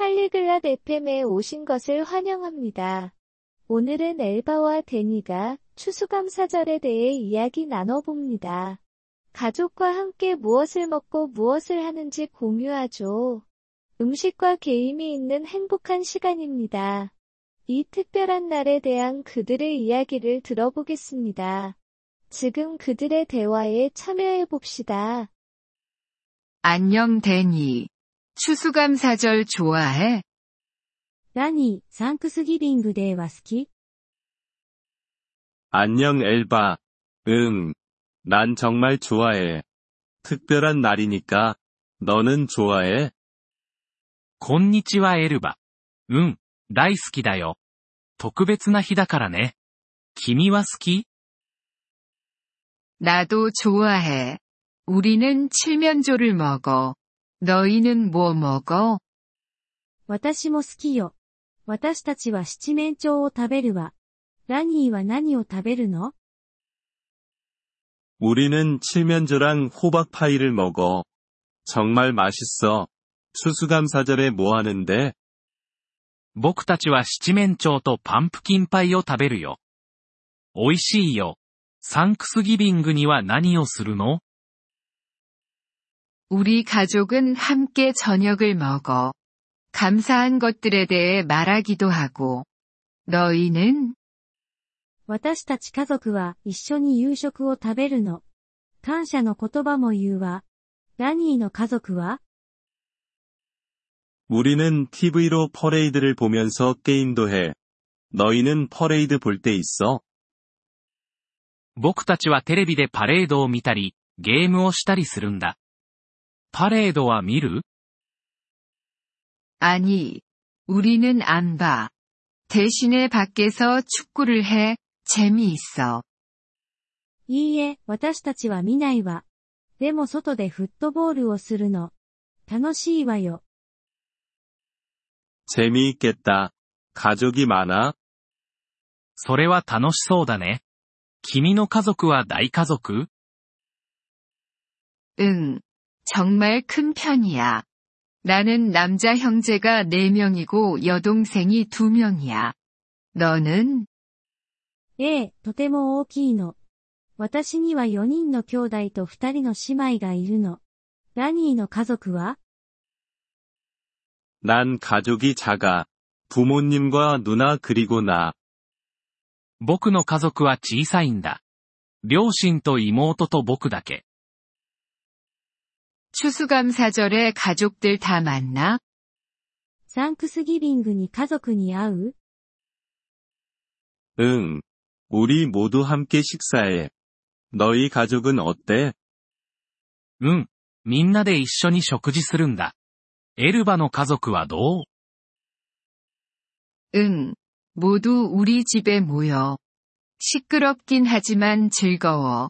팔리글랏 FM에 오신 것을 환영합니다. 오늘은 엘바와 데니가 추수감사절에 대해 이야기 나눠봅니다. 가족과 함께 무엇을 먹고 무엇을 하는지 공유하죠. 음식과 게임이 있는 행복한 시간입니다. 이 특별한 날에 대한 그들의 이야기를 들어보겠습니다. 지금 그들의 대화에 참여해 봅시다. 안녕 데니. 추수감사절 좋아해? ラニー、サンクスギビングデーは好き 안녕 엘바. 응. 난 정말 좋아해. 특별한 날이니까. 너는 좋아해? こんにちはエルバ。うん、大好きだよ。特別な日だからね。君は好き 나도 좋아해. 우리는 칠면조를 먹어. 너희는 뭐 먹어? 私も好きよ。私たちは七面鳥を食べるわ。ラニーは何を食べるの 우리는 칠면조랑 호박파이를 먹어. 정말 맛있어. 추수감사절에 뭐 하는데? 僕たちは七面鳥とパンプキンパイを食べるよ。美味しいよ。サンクスギビングには何をするの 우리 가족은 함께 저녁을 먹어. 감사한 것들에 대해 말하기도 하고. 너희는? 私たち家族は一緒に夕食を食べるの。感謝の言葉も言うわ。ラニーの家族は 우리는 TV로 퍼레이드를 보면서 게임도 해. 너희는 퍼레이드 볼 때 있어? 僕たちはテレビでパレードを見たり、ゲームをしたりするんだ。 パレードは見る 아니. 우리는 안 봐. 대신에 밖에서 축구를 해. 재미있어. いいえ、私たちは見ないわ。でも外でフットボールをするの。楽しいわよ。 재미있겠다. 가족이 많아? それは楽しそうだね。君の家族は大家族 응. 정말 큰 편이야. 나는 남자 형제가 4명이고 여동생이 2명이야. 너는? ええ、とても大きいの。私には4人の兄弟と2人の姉妹がいるの。ラニーの家族は 난 가족이 작아. 부모님과 누나 그리고 나. 僕の家族は小さいんだ。両親と妹と僕だけ。 추수감사절에 가족들 다 만나? サンクスギビングに家族に会う 응. 우리 모두 함께 식사해. 너희 가족은 어때? うん。みんなで一緒に食事するんだ。エルバの家族はどう 응. 모두 우리 집에 모여. 시끄럽긴 하지만 즐거워.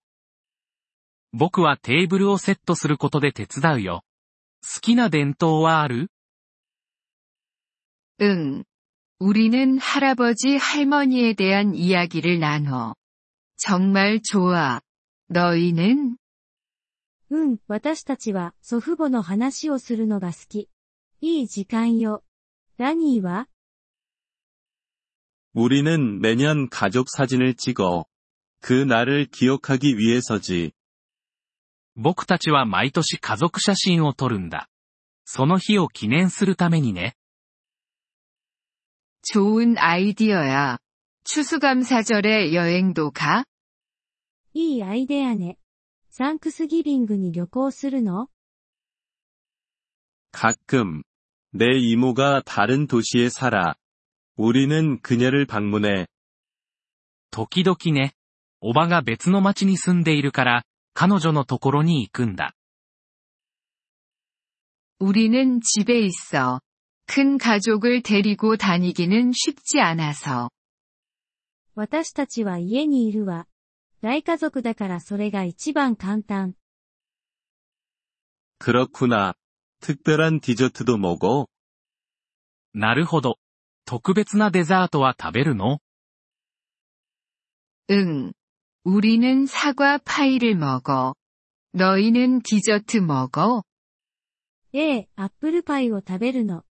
僕はテーブルをセットすることで手伝うよ。好きな伝統はある 응. 우리는 할아버지 할머니에 대한 이야기를 나눠. 정말 좋아. 너희는? うん、私たちは祖父母の話をするのが好き。いい時間よ。ラニーは 우리는 매년 가족 사진을 찍어. 그 날을 기억하기 위해서지. 僕たちは毎年家族写真を撮るんだ。その日を記念するためにね。 좋은 아이디어야. 추수감사절에 여행도 가? いいアイデアね。サンクスギビングに旅行するの 가끔. 내 이모가 다른 도시에 살아. 우리는 그녀를 방문해. 時々ね。おばが別の町に住んでいるから、 彼女のところに行くんだ。 우리는 집에 있어. 큰 가족을 데리고 다니기는 쉽지 않아서. 私たちは家にいるわ。大家族だからそれが一番簡単。 그렇구나. 특별한 디저트도 먹어? なるほど。特別なデザートは食べるの 응. 우리는 사과 파이를 먹어. 너희는 디저트 먹어? ええ、アップルパイを食べるの。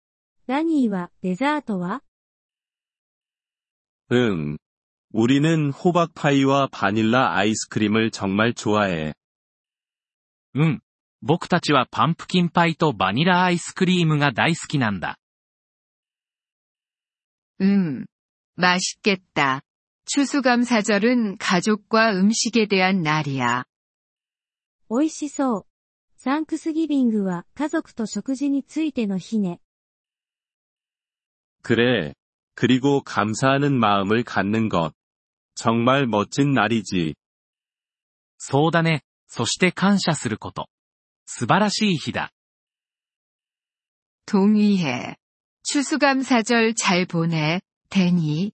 ラニーは、デザートは 응. 우리는 호박파이와 바닐라 아이스크림을 정말 좋아해. うん。僕たちはパンプキンパイとバニラアイスクリームが大好きなんだ。 음. 맛있겠다. 추수감사절은 가족과 음식에 대한 날이야. 美味しそう。サンクスギビングは家族と食事についての日ね。 그래. 그리고 감사하는 마음을 갖는 것. 정말 멋진 날이지. そうだね。そして感謝すること。素晴らしい日だ。 동의해. 추수감사절 잘 보내, 데니.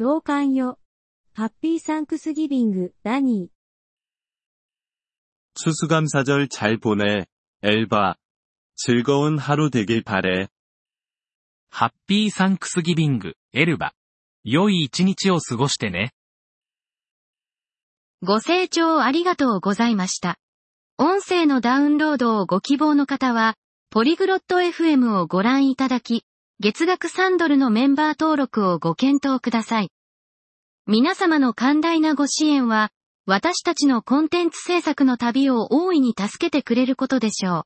同感よ。ハッピーサンクスギビング、ラニー。 추수감사절 잘 보내, 엘바. 즐거운 하루 되길 바래. ハッピーサンクスギビング、エルバ。良い一日を過ごしてね。ご清聴ありがとうございました。音声のダウンロードをご希望の方は、ポリグロット FM をご覧いただき、 月額3ドルのメンバー登録をご検討ください。皆様の寛大なご支援は、私たちのコンテンツ制作の旅を大いに助けてくれることでしょう。